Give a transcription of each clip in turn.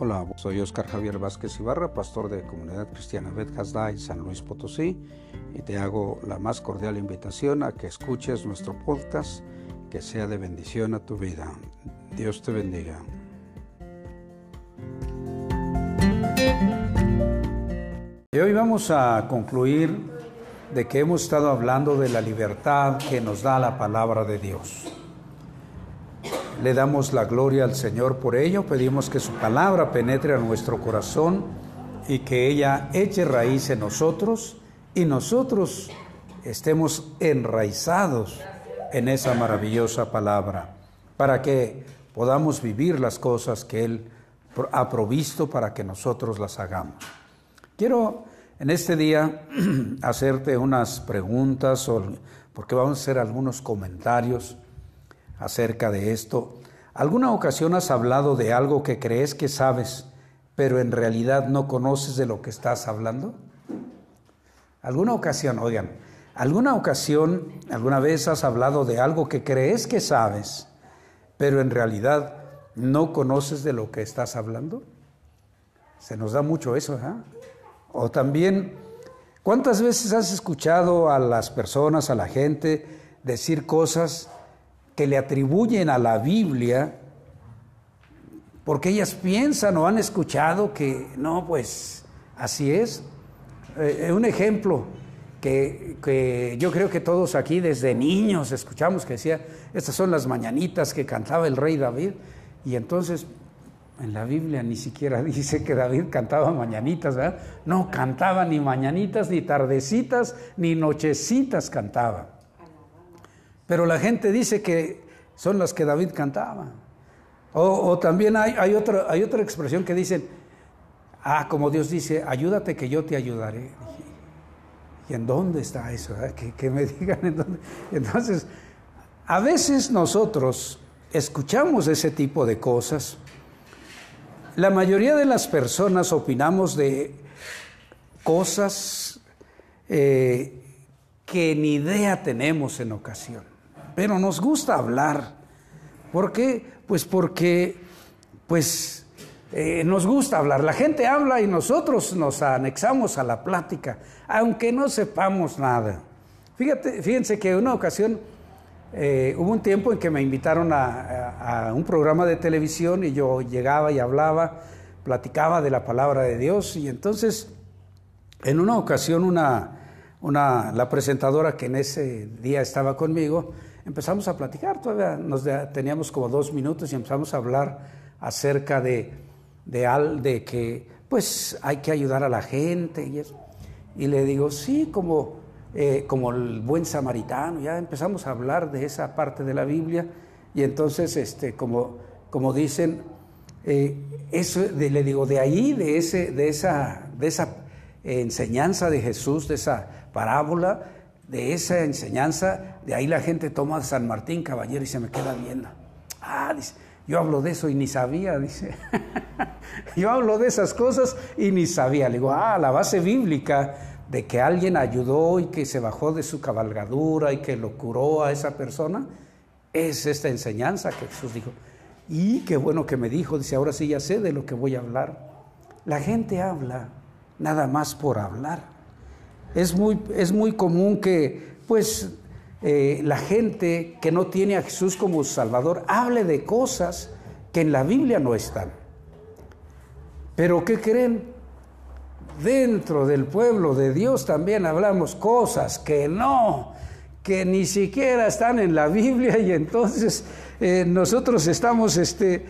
Hola, soy Oscar Javier Vázquez Ibarra, pastor de Comunidad Cristiana Bet en San Luis Potosí, y te hago la más cordial invitación a que escuches nuestro podcast, que sea de bendición a tu vida. Dios te bendiga. Y hoy vamos a concluir de que hemos estado hablando de la libertad que nos da la palabra de Dios. Le damos la gloria al Señor por ello, pedimos que su palabra penetre a nuestro corazón y que ella eche raíz en nosotros y nosotros estemos enraizados en esa maravillosa palabra, para que podamos vivir las cosas que Él ha provisto para que nosotros las hagamos. Quiero en este día hacerte unas preguntas, porque vamos a hacer algunos comentarios acerca de esto. ¿Alguna ocasión has hablado de algo que crees que sabes, pero en realidad no conoces de lo que estás hablando? ¿Alguna ocasión, oigan, alguna ocasión, alguna vez has hablado de algo que crees que sabes, pero en realidad no conoces de lo que estás hablando? Se nos da mucho eso, ¿eh? O también, ¿cuántas veces has escuchado a las personas, a la gente, decir cosas que le atribuyen a la Biblia, porque ellas piensan o han escuchado que no, pues así es. Eh, un ejemplo que, que, yo creo que todos aquí desde niños escuchamos que decía, estas son las mañanitas que cantaba el rey David, y entonces en la Biblia ni siquiera dice que David cantaba mañanitas, ¿verdad? No cantaba ni mañanitas, ni tardecitas, ni nochecitas cantaba. Pero la gente dice que son las que David cantaba. O, también hay, otra, expresión que dicen, ah, como Dios dice, ayúdate que yo te ayudaré. ¿Y en dónde está eso? Ah? Que, me digan en dónde. Entonces, a veces nosotros escuchamos ese tipo de cosas. La mayoría de las personas opinamos de cosas eh, que ni idea tenemos en ocasión pero nos gusta hablar. ¿Por qué? Pues porque, pues, eh, nos gusta hablar. La gente habla y nosotros nos anexamos a la plática, aunque no sepamos nada. Fíjate, fíjense que una ocasión eh, hubo un tiempo en que me invitaron a, un programa de televisión y yo llegaba y hablaba, platicaba de la palabra de Dios y entonces en una ocasión una, una, la presentadora que en ese día estaba conmigo empezamos a platicar, todavía nos teníamos como dos minutos y empezamos a hablar acerca de, de, al, de que pues hay que ayudar a la gente y eso. Y le digo, sí, como, eh, como el buen samaritano, ya empezamos a hablar de esa parte de la Biblia y entonces, este, como, como dicen, eh, eso, le digo, de ahí, de, ese, de esa, de esa enseñanza de Jesús, de esa parábola, de esa enseñanza, de ahí la gente toma San Martín Caballero y se me queda viendo. Ah, dice, yo hablo de eso y ni sabía, dice. yo hablo de esas cosas y ni sabía. Le digo, ah, la base bíblica de que alguien ayudó y que se bajó de su cabalgadura y que lo curó a esa persona, es esta enseñanza que Jesús dijo. Y qué bueno que me dijo, dice, ahora sí ya sé de lo que voy a hablar. La gente habla nada más por hablar. Es muy, es muy común que, pues, eh, la gente que no tiene a Jesús como Salvador hable de cosas que en la Biblia no están. Pero ¿qué creen? Dentro del pueblo de Dios también hablamos cosas que no, que ni siquiera están en la Biblia y entonces eh, nosotros estamos este,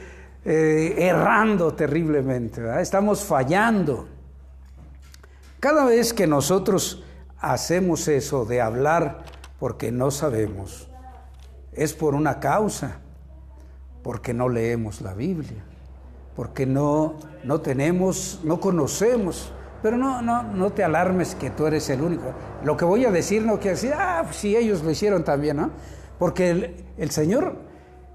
eh, errando terriblemente, estamos fallando. Cada vez que nosotros hacemos eso de hablar porque no sabemos, es por una causa, porque no leemos la Biblia, porque no, no tenemos, no conocemos. Pero no, no, no te alarmes que tú eres el único. Lo que voy a decir no quiere decir, ah, si ellos lo hicieron también, ¿no? Porque el, el Señor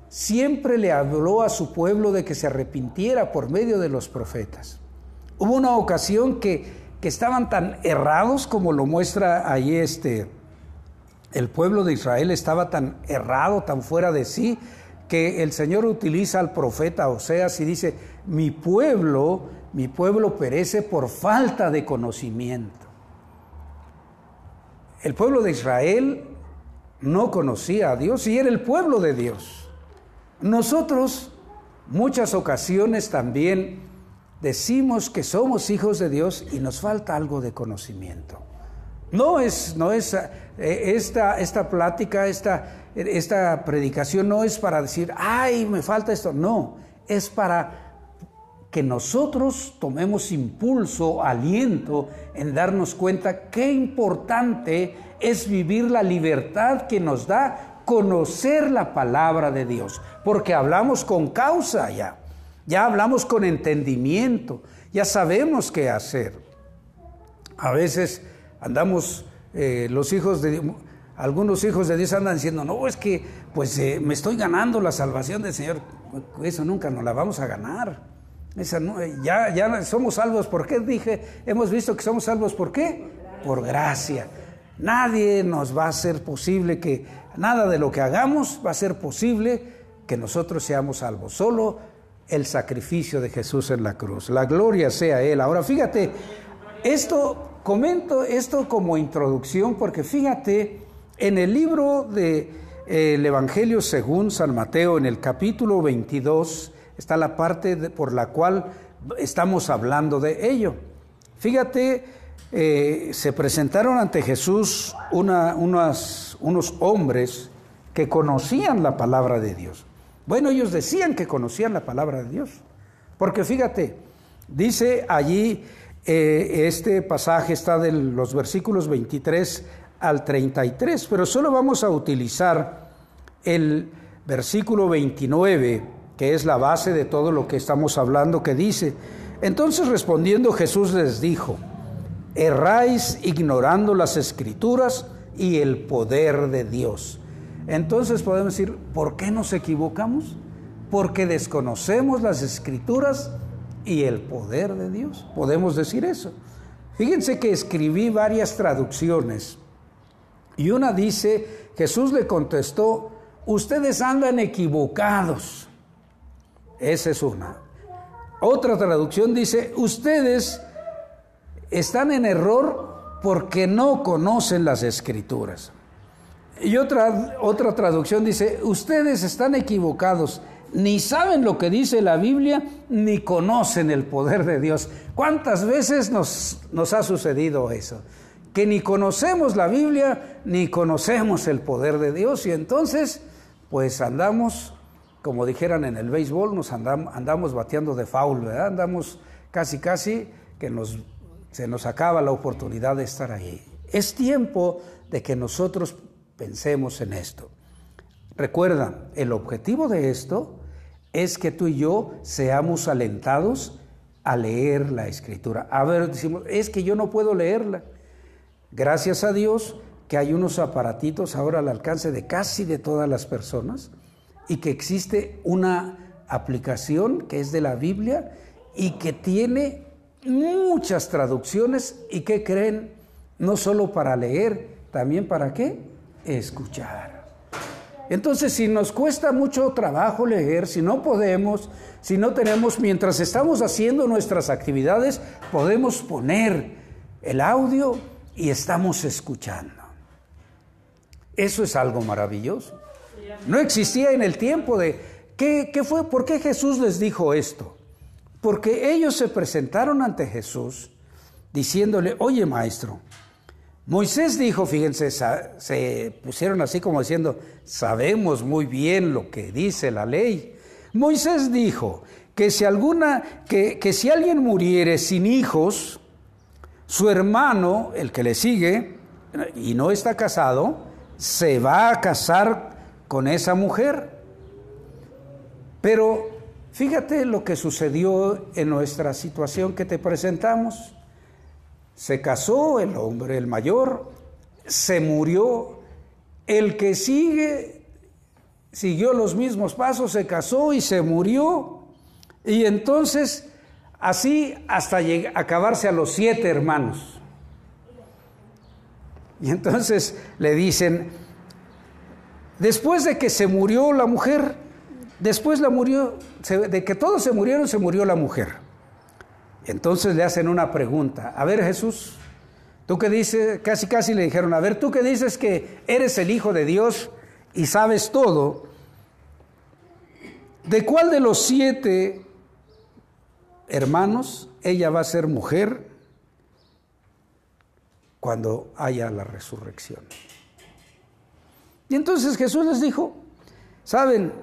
siempre le habló a su pueblo de que se arrepintiera por medio de los profetas. Hubo una ocasión que que estaban tan errados como lo muestra ahí este, el pueblo de Israel estaba tan errado, tan fuera de sí, que el Señor utiliza al profeta Oseas y dice, mi pueblo, mi pueblo perece por falta de conocimiento. El pueblo de Israel no conocía a Dios y era el pueblo de Dios. Nosotros muchas ocasiones también decimos que somos hijos de Dios y nos falta algo de conocimiento. No es, no es eh, esta, esta plática, esta, esta predicación no es para decir, ay, me falta esto. No, es para que nosotros tomemos impulso, aliento en darnos cuenta qué importante es vivir la libertad que nos da conocer la palabra de Dios, porque hablamos con causa ya, ya hablamos con entendimiento, ya sabemos qué hacer. A veces andamos, eh, los hijos de algunos hijos de Dios andan diciendo, no, es que pues eh, me estoy ganando la salvación del Señor. Eso nunca nos la vamos a ganar. Esa ya, ya somos salvos. ¿Por qué? Dije, hemos visto que somos salvos. ¿Por qué? Por gracia. Nadie nos va a hacer posible que, nada de lo que hagamos va a ser posible que nosotros seamos salvos. Solo el sacrificio de Jesús en la cruz. La gloria sea Él. Ahora fíjate, esto, comento esto como introducción porque fíjate, en el libro de eh, el Evangelio según San Mateo, en el capítulo 22, está la parte por la cual estamos hablando de ello. Fíjate, eh, se presentaron ante Jesús unos hombres que conocían la palabra de Dios. Bueno, ellos decían que conocían la palabra de Dios. Porque fíjate, dice allí, eh, este pasaje está de los versículos 23 al 33, pero solo vamos a utilizar el versículo 29 que es la base de todo lo que estamos hablando, que dice, entonces respondiendo Jesús les dijo, erráis ignorando las escrituras y el poder de Dios. Entonces podemos decir, ¿por qué nos equivocamos? Porque desconocemos las escrituras y el poder de Dios. Podemos decir eso. Fíjense que escribí varias traducciones y una dice, Jesús le contestó, ustedes andan equivocados esa es una. Otra traducción dice, ustedes están en error porque no conocen las escrituras. Y otra, otra traducción dice, ustedes están equivocados, ni saben lo que dice la Biblia, ni conocen el poder de Dios. ¿Cuántas veces nos, nos ha sucedido eso? Que ni conocemos la Biblia, ni conocemos el poder de Dios, y entonces, pues andamos como dijeran en el béisbol, nos andamos, bateando de foul, ¿verdad? Andamos casi, casi que nos, se nos acaba la oportunidad de estar ahí. Es tiempo de que nosotros pensemos en esto. Recuerda, el objetivo de esto es que tú y yo seamos alentados a leer la escritura. A ver, decimos, es que yo no puedo leerla. Gracias a Dios que hay unos aparatitos ahora al alcance de casi de todas las personas y que existe una aplicación que es de la Biblia y que tiene muchas traducciones y que creen no solo para leer, también para qué? Escuchar. Entonces, si nos cuesta mucho trabajo leer, si no podemos, si no tenemos, mientras estamos haciendo nuestras actividades, podemos poner el audio y estamos escuchando. Eso es algo maravilloso. No existía en el tiempo de... ¿qué, fue? ¿Por qué Jesús les dijo esto? Porque ellos se presentaron ante Jesús diciéndole, oye maestro, Moisés dijo, fíjense, se pusieron así como diciendo, sabemos muy bien lo que dice la ley. Moisés dijo que si alguna, que, que si alguien muriere sin hijos, su hermano, el que le sigue, y no está casado, se va a casar con esa mujer. Pero fíjate lo que sucedió en nuestra situación que te presentamos. Se casó el hombre, el mayor, se murió. El que sigue siguió los mismos pasos, se casó y se murió. Y entonces, así hasta acabarse a los siete hermanos. Y entonces le dicen, Después de que se murió la mujer, después la murió, de que todos se murieron, se murió la mujer. Entonces le hacen una pregunta. A ver Jesús, tú que dices, casi casi le dijeron, a ver, tú que dices que eres el Hijo de Dios y sabes todo, ¿de cuál de los siete hermanos ella va a ser mujer cuando haya la resurrección? Y entonces Jesús les dijo, saben,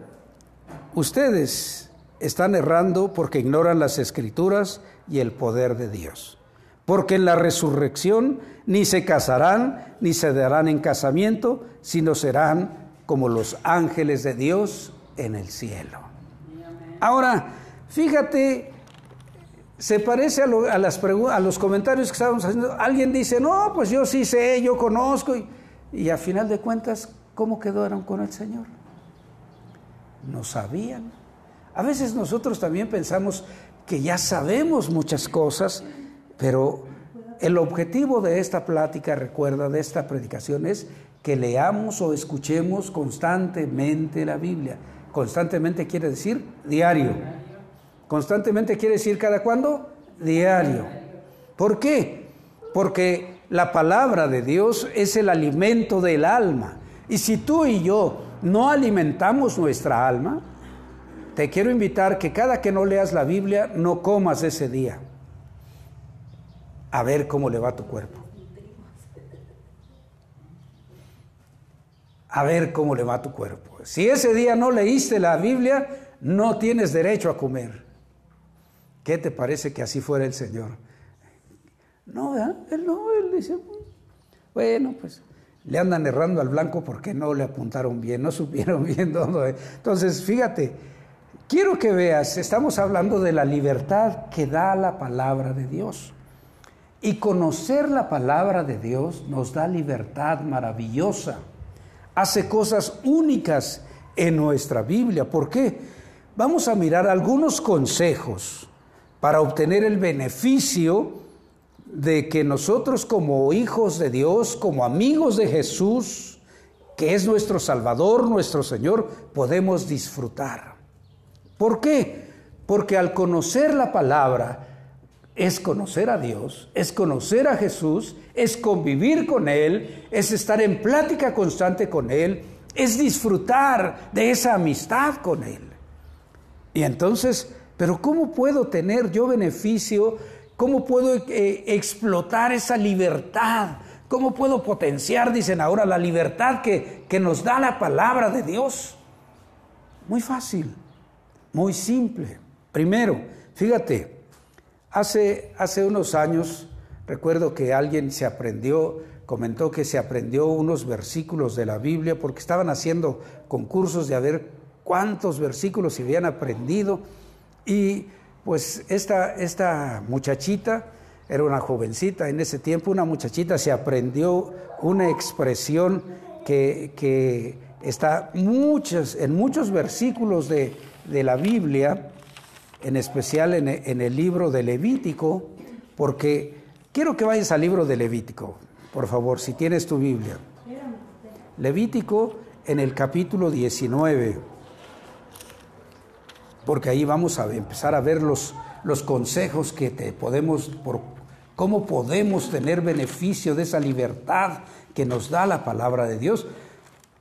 ustedes están errando porque ignoran las escrituras y el poder de Dios. Porque en la resurrección ni se casarán ni se darán en casamiento, sino serán como los ángeles de Dios en el cielo. Ahora, fíjate, se parece a, las a los comentarios que estábamos haciendo. Alguien dice, no, pues yo sí sé, yo conozco. Y a final de cuentas, ¿cómo quedaron con el Señor? No sabían. A veces nosotros también pensamos que ya sabemos muchas cosas, pero el objetivo de esta plática, recuerda, de esta predicación es que leamos o escuchemos constantemente la Biblia. Constantemente quiere decir diario. Constantemente quiere decir cada cuándo? Diario. ¿Por qué? Porque la palabra de Dios es el alimento del alma. Y si tú y yo no alimentamos nuestra alma, te quiero invitar que cada que no leas la Biblia, no comas ese día. A ver cómo le va tu cuerpo. A ver cómo le va tu cuerpo. Si ese día no leíste la Biblia, no tienes derecho a comer. ¿Qué te parece que así fuera el Señor? No, Él no, Él dice, bueno, pues le andan errando al blanco porque no le apuntaron bien, no supieron bien dónde. Entonces, fíjate, Quiero que veas, estamos hablando de la libertad que da la palabra de Dios. Y conocer la palabra de Dios nos da libertad maravillosa. Hace cosas únicas en nuestra Biblia. ¿Por qué? Vamos a mirar algunos consejos para obtener el beneficio de que nosotros como hijos de Dios, como amigos de Jesús, que es nuestro Salvador, nuestro Señor, podemos disfrutar. ¿Por qué? Porque al conocer la palabra es conocer a Dios, es conocer a Jesús, es convivir con Él, es estar en plática constante con Él, es disfrutar de esa amistad con Él. Y entonces, pero ¿cómo puedo tener yo beneficio? ¿Cómo puedo eh, explotar esa libertad? ¿Cómo puedo potenciar, dicen ahora, la libertad que, que nos da la palabra de Dios? Muy fácil. Muy simple. Primero, fíjate, hace, hace unos años recuerdo que alguien se aprendió, comentó que se aprendió unos versículos de la Biblia porque estaban haciendo concursos de a ver cuántos versículos se habían aprendido y pues esta, esta muchachita, era una jovencita en ese tiempo, una muchachita se aprendió una expresión que, que está en muchos versículos de, de la Biblia, en especial en, el libro de Levítico, porque quiero que vayas al libro de Levítico, por favor, si tienes tu Biblia. Levítico en el capítulo 19, porque ahí vamos a empezar a ver los, los consejos que te podemos, por cómo podemos tener beneficio de esa libertad que nos da la palabra de Dios.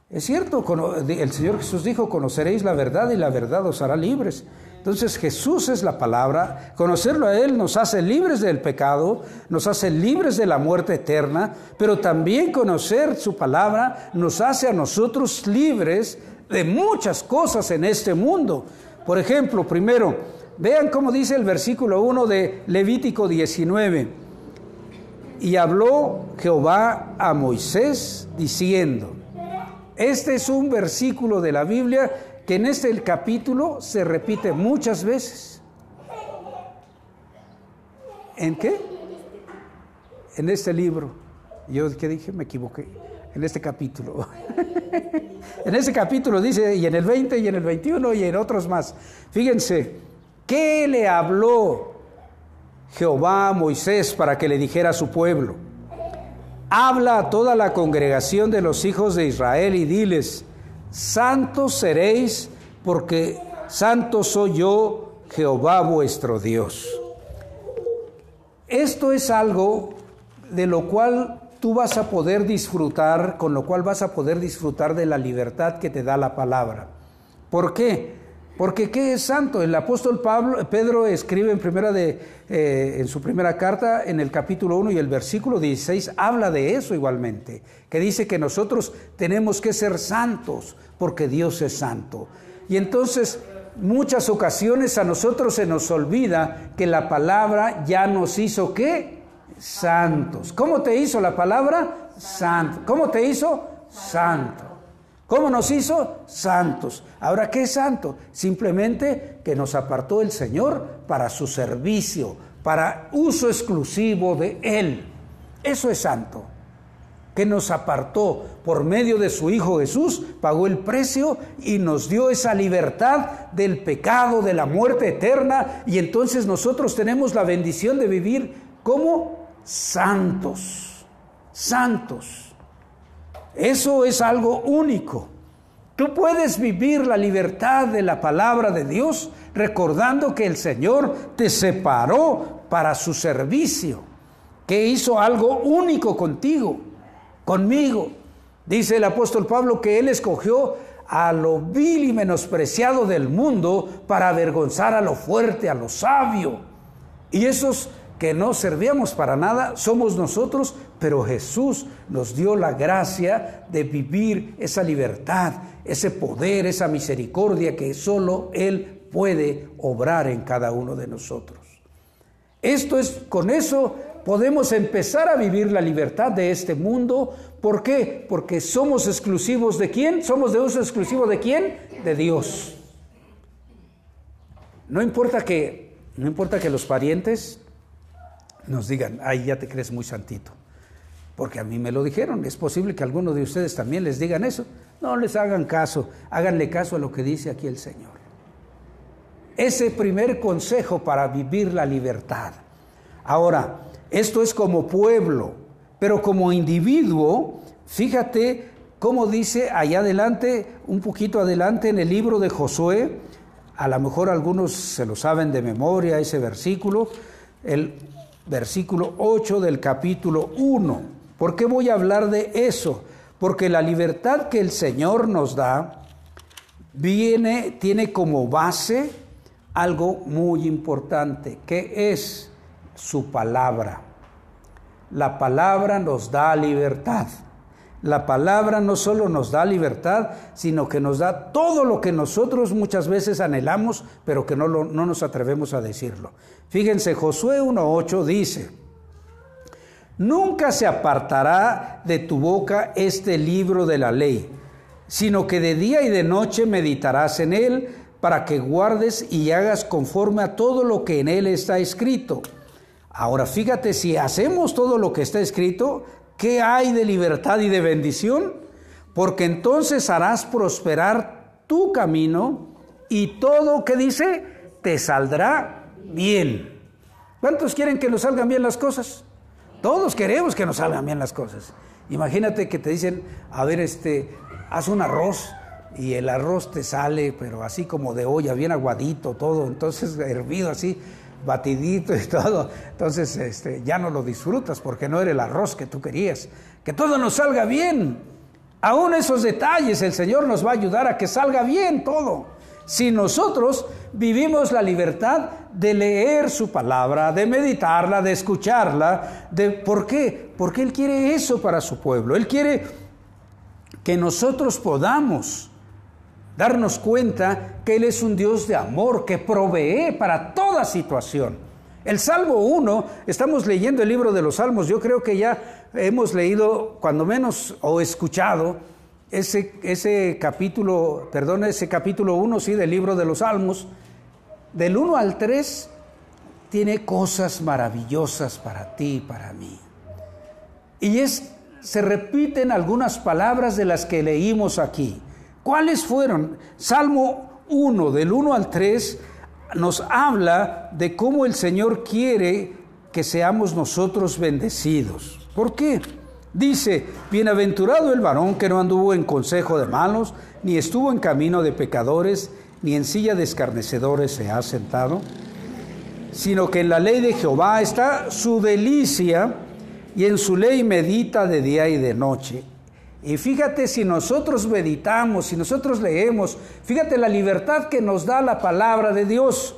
Es cierto, el Señor Jesús dijo, conoceréis la verdad y la verdad os hará libres. Entonces Jesús es la palabra, conocerlo a Él nos hace libres del pecado, nos hace libres de la muerte eterna, pero también conocer su palabra nos hace a nosotros libres de muchas cosas en este mundo. Por ejemplo, primero, vean cómo dice el versículo 1 de Levítico 19. Y habló Jehová a Moisés diciendo, este es un versículo de la Biblia que en este capítulo se repite muchas veces. ¿En qué? En este libro. Yo qué dije, me equivoqué. En este capítulo. en este capítulo dice, y en el 20 y en el 21 y en otros más. Fíjense, ¿qué le habló Jehová a Moisés para que le dijera a su pueblo? Habla a toda la congregación de los hijos de Israel y diles, santos seréis porque santo soy yo, Jehová vuestro Dios. Esto es algo de lo cual tú vas a poder disfrutar, con lo cual vas a poder disfrutar de la libertad que te da la palabra. ¿Por qué? Porque ¿qué es santo? El apóstol Pablo, Pedro escribe en, primera de, eh, en su primera carta, en el capítulo 1 y el versículo 16, habla de eso igualmente, que dice que nosotros tenemos que ser santos porque Dios es santo. Y entonces, muchas ocasiones a nosotros se nos olvida que la palabra ya nos hizo qué? Santos. ¿Cómo te hizo la palabra? Santo. ¿Cómo te hizo? Santo. ¿Cómo nos hizo? Santos. Ahora, ¿qué es santo? Simplemente que nos apartó el Señor para su servicio, para uso exclusivo de Él. Eso es santo. Que nos apartó por medio de su Hijo Jesús, pagó el precio y nos dio esa libertad del pecado, de la muerte eterna. Y entonces nosotros tenemos la bendición de vivir como santos. Santos. Eso es algo único. Tú puedes vivir la libertad de la palabra de Dios recordando que el Señor te separó para su servicio, que hizo algo único contigo, conmigo. Dice el apóstol Pablo que Él escogió a lo vil y menospreciado del mundo para avergonzar a lo fuerte, a lo sabio. Y esos que no servíamos para nada somos nosotros, pero Jesús nos dio la gracia de vivir esa libertad, ese poder, esa misericordia que solo Él puede obrar en cada uno de nosotros. Esto es, con eso podemos empezar a vivir la libertad de este mundo. ¿Por qué? Porque somos exclusivos de quién? Somos de uso exclusivo de quién? De Dios. No importa que, no importa que los parientes nos digan, ay, ya te crees muy santito. Porque a mí me lo dijeron, es posible que algunos de ustedes también les digan eso. No les hagan caso, háganle caso a lo que dice aquí el Señor. Ese primer consejo para vivir la libertad. Ahora, esto es como pueblo, pero como individuo, fíjate cómo dice allá adelante, un poquito adelante en el libro de Josué, a lo mejor algunos se lo saben de memoria ese versículo, el versículo 8 del capítulo 1. ¿Por qué voy a hablar de eso? Porque la libertad que el Señor nos da viene, tiene como base algo muy importante, que es su palabra. La palabra nos da libertad. La palabra no solo nos da libertad, sino que nos da todo lo que nosotros muchas veces anhelamos, pero que no, no nos atrevemos a decirlo. Fíjense, Josué 1.8 dice, Nunca se apartará de tu boca este libro de la ley, sino que de día y de noche meditarás en él para que guardes y hagas conforme a todo lo que en él está escrito. Ahora fíjate, si hacemos todo lo que está escrito, ¿Qué hay de libertad y de bendición? Porque entonces harás prosperar tu camino y todo que dice te saldrá bien. ¿Cuántos quieren que nos salgan bien las cosas? Todos queremos que nos salgan bien las cosas. Imagínate que te dicen, a ver, este, haz un arroz y el arroz te sale, pero así como de olla, bien aguadito, todo, entonces hervido así batidito y todo. Entonces este, ya no lo disfrutas porque no era el arroz que tú querías. Que todo nos salga bien. Aún esos detalles el Señor nos va a ayudar a que salga bien todo. Si nosotros vivimos la libertad de leer su palabra, de meditarla, de escucharla, de ¿por qué? Porque Él quiere eso para su pueblo. Él quiere que nosotros podamos darnos cuenta que Él es un Dios de amor que provee para toda situación. El Salmo 1, estamos leyendo el libro de los Salmos, yo creo que ya hemos leído, cuando menos, o escuchado, ese, ese capítulo, perdón, ese capítulo 1, sí, del libro de los Salmos, del 1 al 3, tiene cosas maravillosas para ti y para mí. Y es, se repiten algunas palabras de las que leímos aquí. ¿Cuáles fueron? Salmo 1, del 1 al 3, nos habla de cómo el Señor quiere que seamos nosotros bendecidos. ¿Por qué? Dice, bienaventurado el varón que no anduvo en consejo de malos, ni estuvo en camino de pecadores, ni en silla de escarnecedores se ha sentado, sino que en la ley de Jehová está su delicia y en su ley medita de día y de noche. Y fíjate si nosotros meditamos, si nosotros leemos, fíjate la libertad que nos da la palabra de Dios.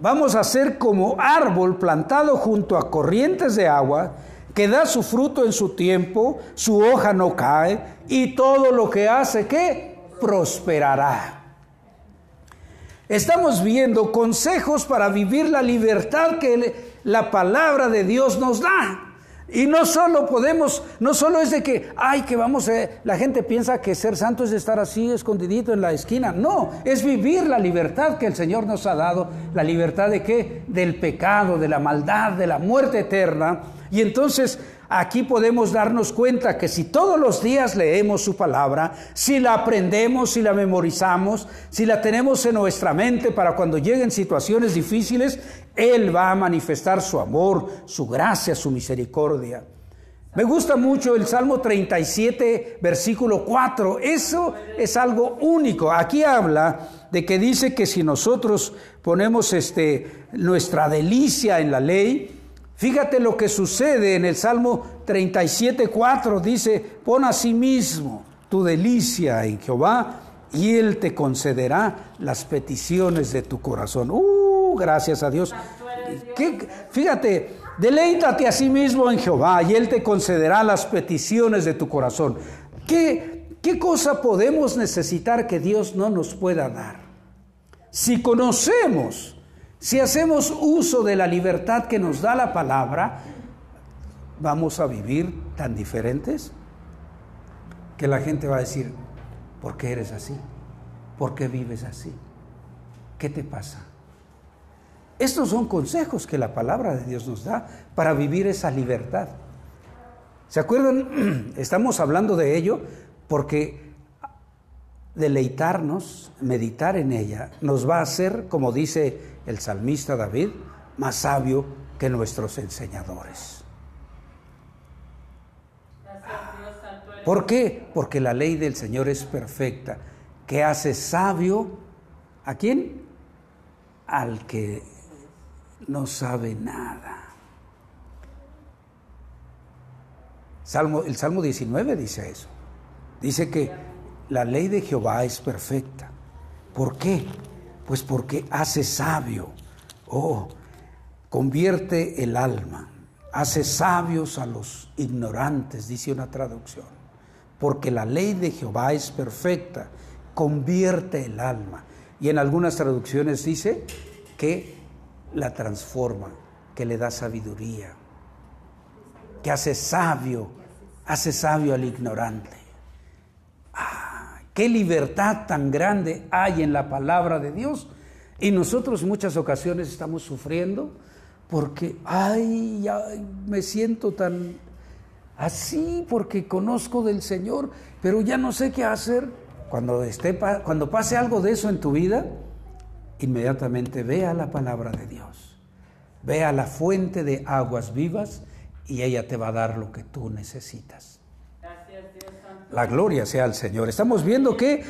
Vamos a ser como árbol plantado junto a corrientes de agua, que da su fruto en su tiempo, su hoja no cae, y todo lo que hace, que prosperará. Estamos viendo consejos para vivir la libertad que la palabra de Dios nos da. Y no solo podemos, no solo es de que, ay, que vamos, a, la gente piensa que ser santo es estar así escondidito en la esquina. No, es vivir la libertad que el Señor nos ha dado. La libertad de qué? Del pecado, de la maldad, de la muerte eterna. Y entonces aquí podemos darnos cuenta que si todos los días leemos su palabra, si la aprendemos, si la memorizamos, si la tenemos en nuestra mente para cuando lleguen situaciones difíciles, Él va a manifestar su amor, su gracia, su misericordia. Me gusta mucho el Salmo 37, versículo 4. Eso es algo único. Aquí habla de que dice que si nosotros ponemos este, nuestra delicia en la ley, Fíjate lo que sucede en el Salmo 37.4. Dice, pon a sí mismo tu delicia en Jehová y Él te concederá las peticiones de tu corazón. Uh, gracias a Dios. Fíjate, deleítate a sí mismo en Jehová y Él te concederá las peticiones de tu corazón. ¿Qué, ¿Qué cosa podemos necesitar que Dios no nos pueda dar? Si conocemos si hacemos uso de la libertad que nos da la palabra, vamos a vivir tan diferentes que la gente va a decir, ¿por qué eres así? ¿Por qué vives así? ¿Qué te pasa? Estos son consejos que la palabra de Dios nos da para vivir esa libertad. ¿Se acuerdan? Estamos hablando de ello porque deleitarnos, meditar en ella, nos va a hacer, como dice el salmista David, más sabio que nuestros enseñadores. ¿Por qué? Porque la ley del Señor es perfecta, que hace sabio a quién? Al que no sabe nada. Salmo, el Salmo 19 dice eso. Dice que la ley de Jehová es perfecta. ¿Por qué? Pues porque hace sabio, oh, convierte el alma, hace sabios a los ignorantes, dice una traducción. Porque la ley de Jehová es perfecta, convierte el alma. Y en algunas traducciones dice que la transforma, que le da sabiduría, que hace sabio, hace sabio al ignorante. Qué libertad tan grande hay en la palabra de Dios. Y nosotros muchas ocasiones estamos sufriendo porque, ay, me siento tan así porque conozco del Señor, pero ya no sé qué hacer. Cuando, esté, cuando pase algo de eso en tu vida, inmediatamente vea la palabra de Dios. Vea la fuente de aguas vivas y ella te va a dar lo que tú necesitas. La gloria sea al Señor. Estamos viendo que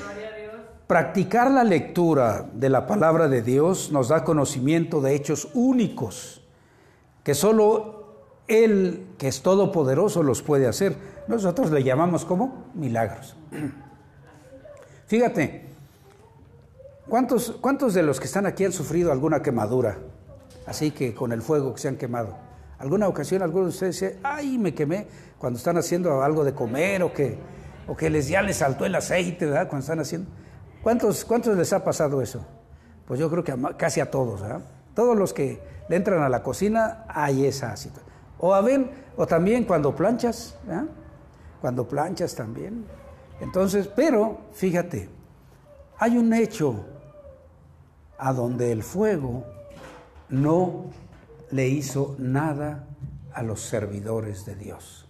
practicar la lectura de la palabra de Dios nos da conocimiento de hechos únicos, que solo Él, que es todopoderoso, los puede hacer. Nosotros le llamamos como milagros. Fíjate, ¿cuántos, ¿cuántos de los que están aquí han sufrido alguna quemadura? Así que con el fuego que se han quemado. ¿Alguna ocasión alguno de ustedes dice, ay, me quemé cuando están haciendo algo de comer o que o que les, ya les saltó el aceite, ¿verdad? Cuando están haciendo. ¿Cuántos, ¿Cuántos les ha pasado eso? Pues yo creo que casi a todos. Todos los que le entran a la cocina hay esa situación. O a ver, o también cuando planchas, ¿verdad? Cuando planchas también. Entonces, pero fíjate, hay un hecho a donde el fuego no le hizo nada a los servidores de Dios.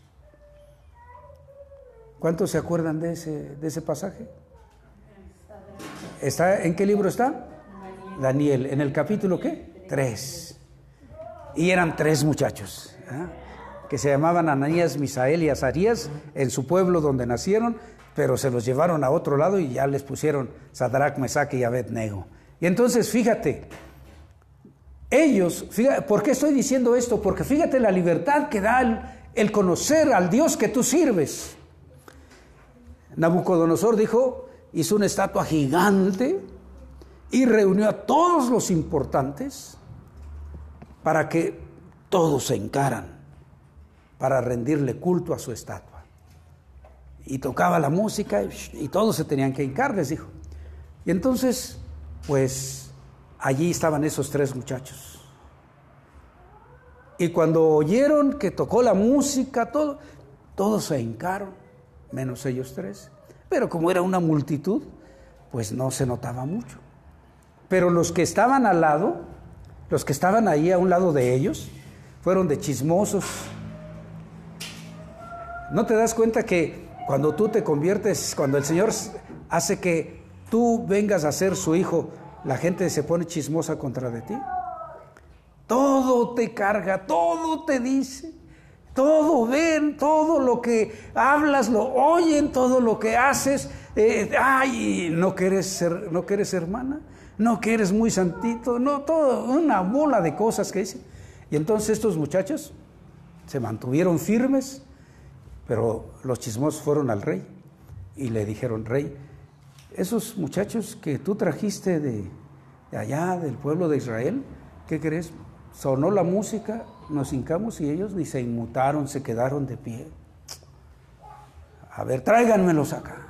¿Cuántos se acuerdan de ese, de ese pasaje? ¿Está, ¿En qué libro está? Daniel. ¿En el capítulo qué? Tres. Y eran tres muchachos, ¿ah? que se llamaban Ananías, Misael y Azarías, en su pueblo donde nacieron, pero se los llevaron a otro lado y ya les pusieron Sadrach, Mesach y Abednego. Y entonces fíjate, ellos, ¿por qué estoy diciendo esto? Porque fíjate la libertad que da el, conocer al Dios que tú sirves. Nabucodonosor dijo, hizo una estatua gigante y reunió a todos los importantes para que todos se encaran para rendirle culto a su estatua. Y tocaba la música y, todos se tenían que hincar, les dijo. Y entonces, pues allí estaban esos tres muchachos. Y cuando oyeron que tocó la música, todo, todos se hincaron, menos ellos tres. Pero como era una multitud, pues no se notaba mucho. Pero los que estaban al lado, los que estaban ahí a un lado de ellos, fueron de chismosos. ¿No te das cuenta que cuando tú te conviertes, cuando el Señor hace que tú vengas a ser su hijo, la gente se pone chismosa contra de ti. Todo te carga, todo te dice, todo ven, todo lo que hablas, lo oyen, todo lo que haces. Eh, ay, no quieres ser, no quieres hermana, no quieres muy santito, no, todo, una bola de cosas que dicen. Y entonces estos muchachos se mantuvieron firmes, pero los chismosos fueron al rey y le dijeron, rey, esos muchachos que tú trajiste de, allá, del pueblo de Israel, ¿qué crees? Sonó la música, nos hincamos y ellos ni se inmutaron, se quedaron de pie. A ver, tráiganmelos acá.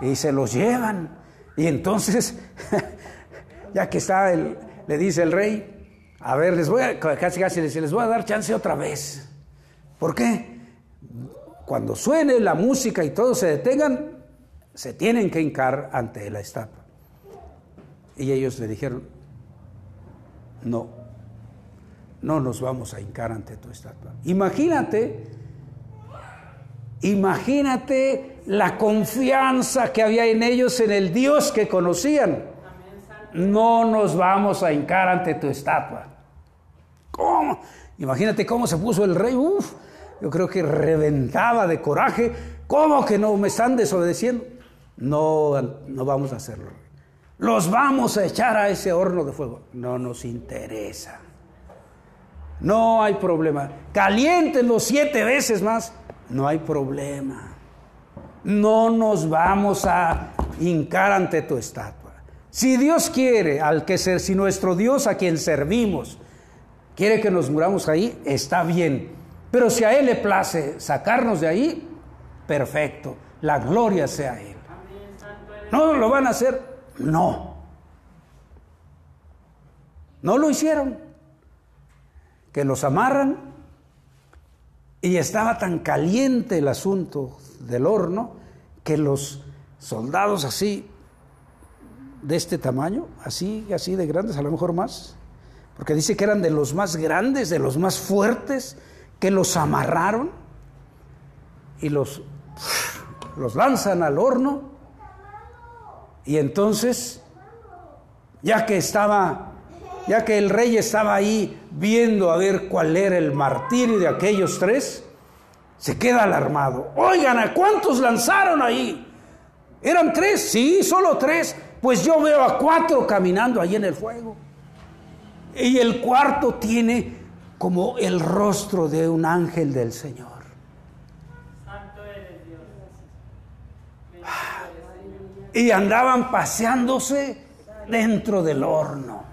Y se los llevan. Y entonces, ya que está, el, le dice el rey, a ver, les voy a, casi casi les, les voy a dar chance otra vez. ¿Por qué? Cuando suene la música y todos se detengan, se tienen que hincar ante la estatua. Y ellos le dijeron, no, no nos vamos a hincar ante tu estatua. Imagínate, imagínate la confianza que había en ellos en el Dios que conocían. No nos vamos a hincar ante tu estatua. ¿Cómo? Imagínate cómo se puso el rey. Uf, yo creo que reventaba de coraje. ¿Cómo que no me están desobedeciendo? No, no vamos a hacerlo. Los vamos a echar a ese horno de fuego. No nos interesa. No hay problema. los siete veces más. No hay problema. No nos vamos a hincar ante tu estatua. Si Dios quiere, al que ser, si nuestro Dios a quien servimos quiere que nos muramos ahí, está bien. Pero si a Él le place sacarnos de ahí, perfecto. La gloria sea Él. ¿No lo van a hacer? No. No lo hicieron. Que los amarran y estaba tan caliente el asunto del horno que los soldados así, de este tamaño, así, así de grandes, a lo mejor más, porque dice que eran de los más grandes, de los más fuertes, que los amarraron y los, los lanzan al horno. Y entonces, ya que estaba, ya que el rey estaba ahí viendo a ver cuál era el martirio de aquellos tres, se queda alarmado. Oigan, ¿a cuántos lanzaron ahí? ¿Eran tres? Sí, solo tres. Pues yo veo a cuatro caminando ahí en el fuego. Y el cuarto tiene como el rostro de un ángel del Señor. y andaban paseándose dentro del horno.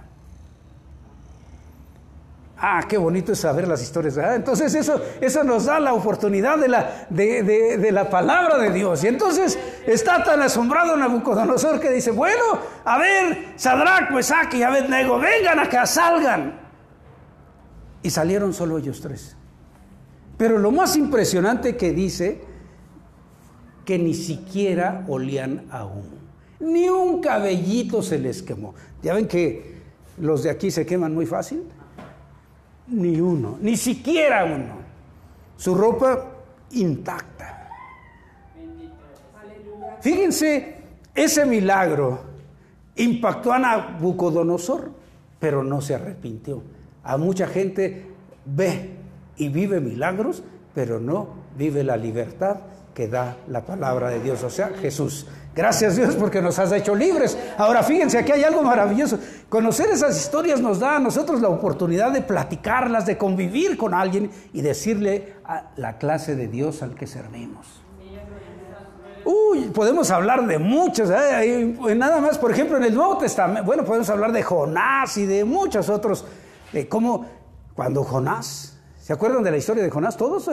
Ah, qué bonito es saber las historias. Entonces eso, eso nos da la oportunidad de la, de, la palabra de Dios. Y entonces está tan asombrado Nabucodonosor que dice, bueno, a ver, Sadrach, Mesach y Abednego, vengan acá, salgan. Y salieron solo ellos tres. Pero lo más impresionante que dice que ni siquiera olían a humo. Ni un cabellito se les quemó. Ya ven que los de aquí se queman muy fácil. Ni uno, ni siquiera uno. Su ropa intacta. Fíjense, ese milagro impactó a Nabucodonosor, pero no se arrepintió. A mucha gente ve y vive milagros, pero no vive la libertad que da la palabra de Dios, o sea, Jesús. Gracias Dios porque nos has hecho libres. Ahora fíjense, aquí hay algo maravilloso. Conocer esas historias nos da a nosotros la oportunidad de platicarlas, de convivir con alguien y decirle a la clase de Dios al que servimos. Uy, podemos hablar de muchos, ¿eh? nada más, por ejemplo, en el Nuevo Testamento, bueno, podemos hablar de Jonás y de muchos otros, de cómo cuando Jonás, ¿se acuerdan de la historia de Jonás? Todos, eh?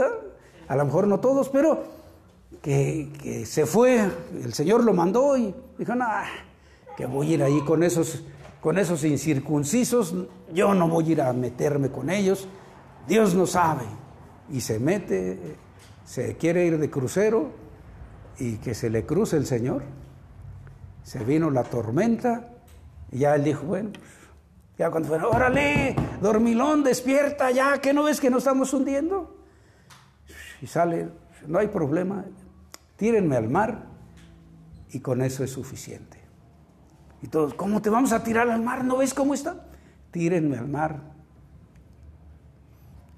a lo mejor no todos, pero que, se fue, el Señor lo mandó y dijo, no, que voy a ir ahí con esos, con esos incircuncisos, yo no voy a ir a meterme con ellos, Dios no sabe. Y se mete, se quiere ir de crucero y que se le cruce el Señor. Se vino la tormenta y ya él dijo, bueno, ya cuando fue, órale, dormilón, despierta ya, que no ves que nos estamos hundiendo? Y sale, no hay problema, tírenme al mar y con eso es suficiente. Y todos, ¿cómo te vamos a tirar al mar? ¿No ves cómo está? Tírenme al mar.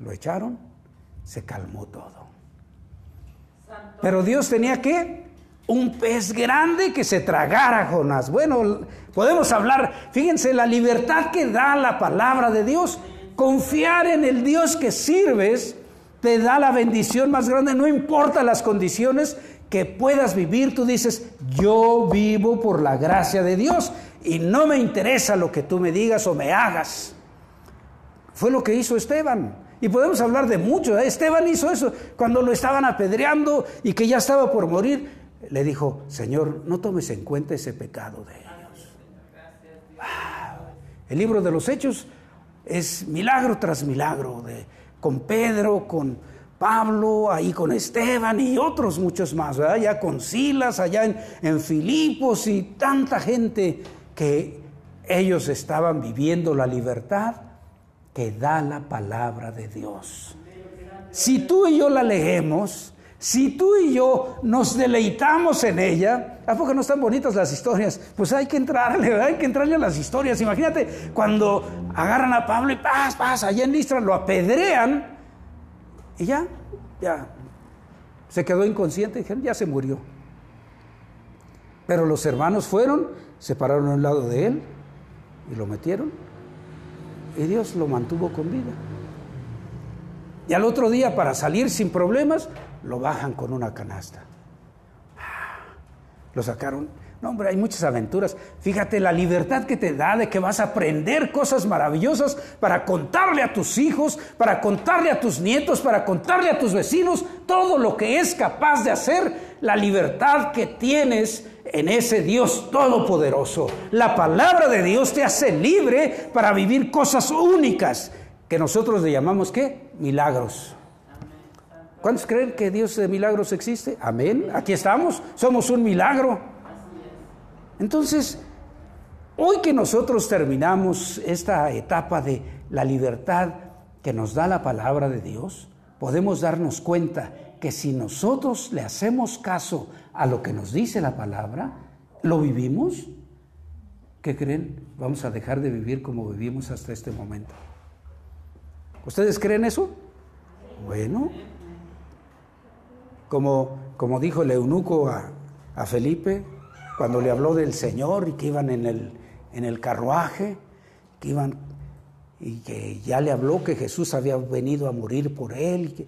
Lo echaron, se calmó todo. Pero Dios tenía que un pez grande que se tragara a Jonás. Bueno, podemos hablar, fíjense, la libertad que da la palabra de Dios. Confiar en el Dios que sirves te da la bendición más grande, no importa las condiciones que puedas vivir, tú dices, yo vivo por la gracia de Dios y no me interesa lo que tú me digas o me hagas. Fue lo que hizo Esteban. Y podemos hablar de mucho. ¿eh? Esteban hizo eso cuando lo estaban apedreando y que ya estaba por morir. Le dijo, Señor, no tomes en cuenta ese pecado de ellos. El libro de los Hechos es milagro tras milagro, de, con Pedro, con Pablo, ahí con Esteban y otros muchos más, allá con Silas, allá en, en Filipos y tanta gente que ellos estaban viviendo la libertad que da la palabra de Dios. Si tú y yo la leemos, si tú y yo nos deleitamos en ella, ¿a poco no están bonitas las historias? Pues hay que entrarle, hay que entrarle a las historias. Imagínate cuando agarran a Pablo y paz, paz, allá en Listra lo apedrean y ya, ya, se quedó inconsciente, dijeron, ya se murió. Pero los hermanos fueron, se pararon a un lado de él y lo metieron. Y Dios lo mantuvo con vida. Y al otro día, para salir sin problemas, lo bajan con una canasta. Lo sacaron no, hombre, hay muchas aventuras. Fíjate la libertad que te da de que vas a aprender cosas maravillosas para contarle a tus hijos, para contarle a tus nietos, para contarle a tus vecinos todo lo que es capaz de hacer la libertad que tienes en ese Dios todopoderoso. La palabra de Dios te hace libre para vivir cosas únicas que nosotros le llamamos ¿qué? Milagros. ¿Cuántos creen que Dios de milagros existe? Amén. Aquí estamos. Somos un milagro. Entonces, hoy que nosotros terminamos esta etapa de la libertad que nos da la palabra de Dios, podemos darnos cuenta que si nosotros le hacemos caso a lo que nos dice la palabra, lo vivimos, ¿qué creen? Vamos a dejar de vivir como vivimos hasta este momento. ¿Ustedes creen eso? Bueno, como, como dijo el eunuco a, a Felipe, cuando le habló del Señor y que iban en el, en el carruaje, que iban y que ya le habló que Jesús había venido a morir por él, que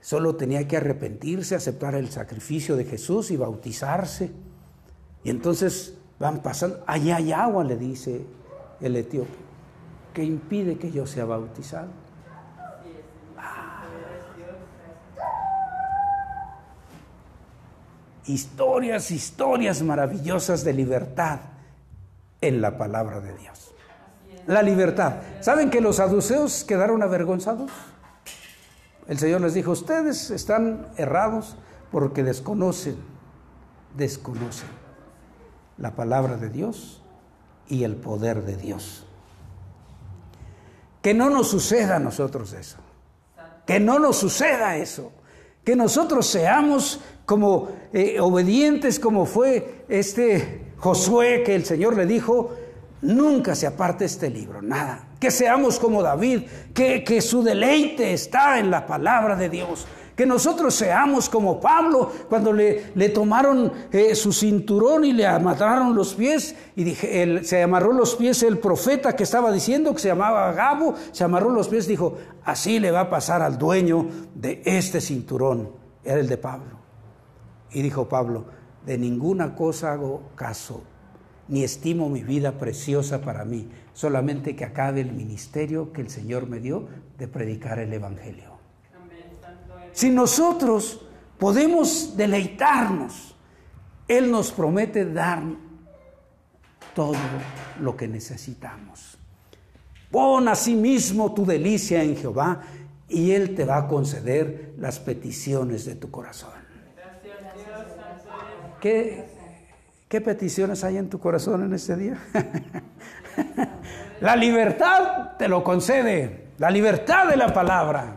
solo tenía que arrepentirse, aceptar el sacrificio de Jesús y bautizarse. Y entonces van pasando, allá hay agua, le dice el etíope, que impide que yo sea bautizado. Historias, historias maravillosas de libertad en la palabra de Dios. La libertad. ¿Saben que los saduceos quedaron avergonzados? El Señor les dijo, ustedes están errados porque desconocen, desconocen la palabra de Dios y el poder de Dios. Que no nos suceda a nosotros eso. Que no nos suceda eso. Que nosotros seamos como eh, obedientes como fue este Josué que el Señor le dijo, nunca se aparte este libro, nada. Que seamos como David, que, que su deleite está en la palabra de Dios, Que nosotros seamos como Pablo cuando le, le tomaron eh, su cinturón y le amarraron los pies y dije, se amarró los pies el profeta que estaba diciendo que se llamaba Gabo, se amarró los pies, dijo, así le va a pasar al dueño de este cinturón. Era el de Pablo. Y dijo Pablo, de ninguna cosa hago caso, ni estimo mi vida preciosa para mí, solamente que acabe el ministerio que el Señor me dio de predicar el Evangelio. Si nosotros podemos deleitarnos, Él nos promete dar todo lo que necesitamos. Pon a sí mismo tu delicia en Jehová y Él te va a conceder las peticiones de tu corazón. ¿Qué, peticiones hay en tu corazón en este día? La libertad te lo concede, la libertad de la palabra.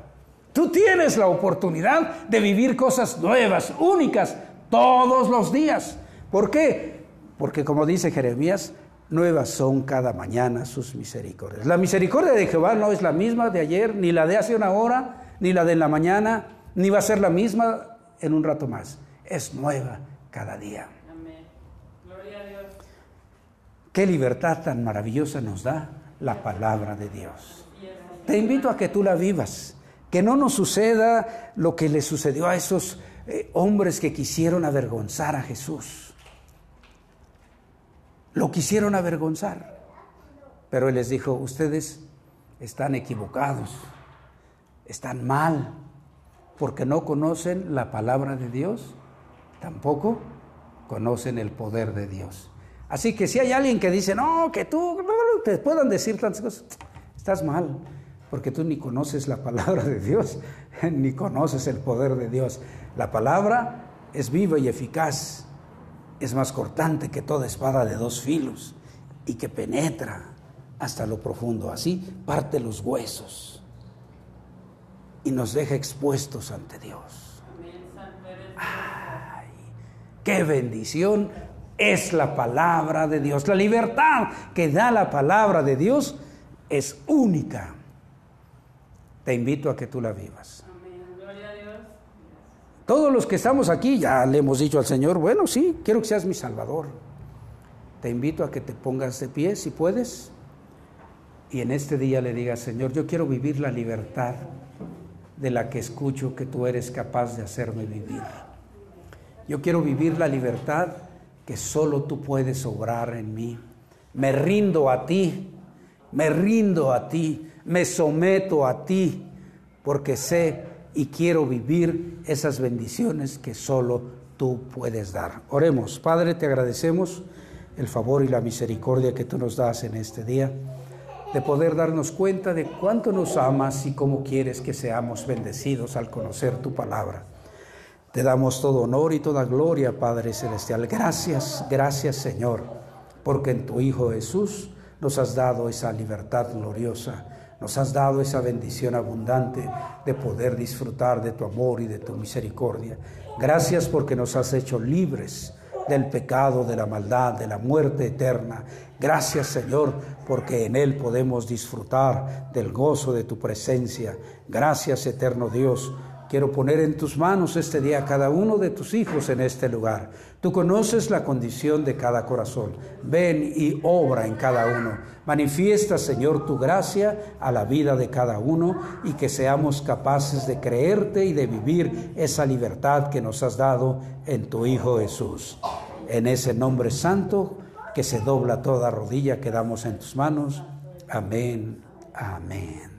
Tú tienes la oportunidad de vivir cosas nuevas, únicas, todos los días. ¿Por qué? Porque como dice Jeremías, nuevas son cada mañana sus misericordias. La misericordia de Jehová no es la misma de ayer, ni la de hace una hora, ni la de la mañana, ni va a ser la misma en un rato más. Es nueva cada día. Qué libertad tan maravillosa nos da la palabra de Dios. Te invito a que tú la vivas, que no nos suceda lo que le sucedió a esos eh, hombres que quisieron avergonzar a Jesús. Lo quisieron avergonzar, pero Él les dijo, ustedes están equivocados, están mal, porque no conocen la palabra de Dios, tampoco conocen el poder de Dios. Así que si hay alguien que dice, no, que tú te puedan decir tantas cosas, estás mal, porque tú ni conoces la palabra de Dios, ni conoces el poder de Dios. La palabra es viva y eficaz, es más cortante que toda espada de dos filos y que penetra hasta lo profundo. Así parte los huesos y nos deja expuestos ante Dios. Ay, qué bendición es la palabra de Dios. La libertad que da la palabra de Dios es única. Te invito a que tú la vivas. Todos los que estamos aquí ya le hemos dicho al Señor, bueno, sí, quiero que seas mi Salvador. Te invito a que te pongas de pie si puedes y en este día le digas, Señor, yo quiero vivir la libertad de la que escucho que tú eres capaz de hacerme vivir. Yo quiero vivir la libertad que solo tú puedes obrar en mí. Me rindo a ti, me rindo a ti, me someto a ti, porque sé y quiero vivir esas bendiciones que solo tú puedes dar. Oremos, Padre, te agradecemos el favor y la misericordia que tú nos das en este día, de poder darnos cuenta de cuánto nos amas y cómo quieres que seamos bendecidos al conocer tu palabra. Te damos todo honor y toda gloria, Padre Celestial. Gracias, gracias Señor, porque en tu Hijo Jesús nos has dado esa libertad gloriosa, nos has dado esa bendición abundante de poder disfrutar de tu amor y de tu misericordia. Gracias porque nos has hecho libres del pecado, de la maldad, de la muerte eterna. Gracias Señor, porque en Él podemos disfrutar del gozo de tu presencia. Gracias eterno Dios Quiero poner en tus manos este día a cada uno de tus hijos en este lugar. Tú conoces la condición de cada corazón. Ven y obra en cada uno. Manifiesta, Señor, tu gracia a la vida de cada uno y que seamos capaces de creerte y de vivir esa libertad que nos has dado en tu Hijo Jesús. En ese nombre santo que se dobla toda rodilla, quedamos en tus manos. Amén. Amén.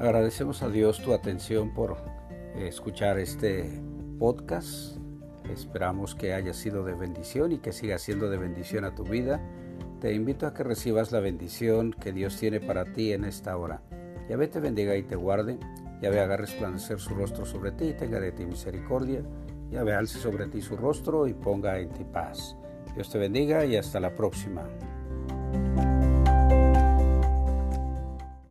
Agradecemos a Dios tu atención por eh, escuchar este podcast. Esperamos que haya sido de bendición y que siga siendo de bendición a tu vida. Te invito a que recibas la bendición que Dios tiene para ti en esta hora. Yahvé te bendiga y te guarde. Yahvé haga resplandecer su rostro sobre ti y tenga de ti misericordia. Yahvé alce sobre ti su rostro y ponga en ti paz. Dios te bendiga y hasta la próxima.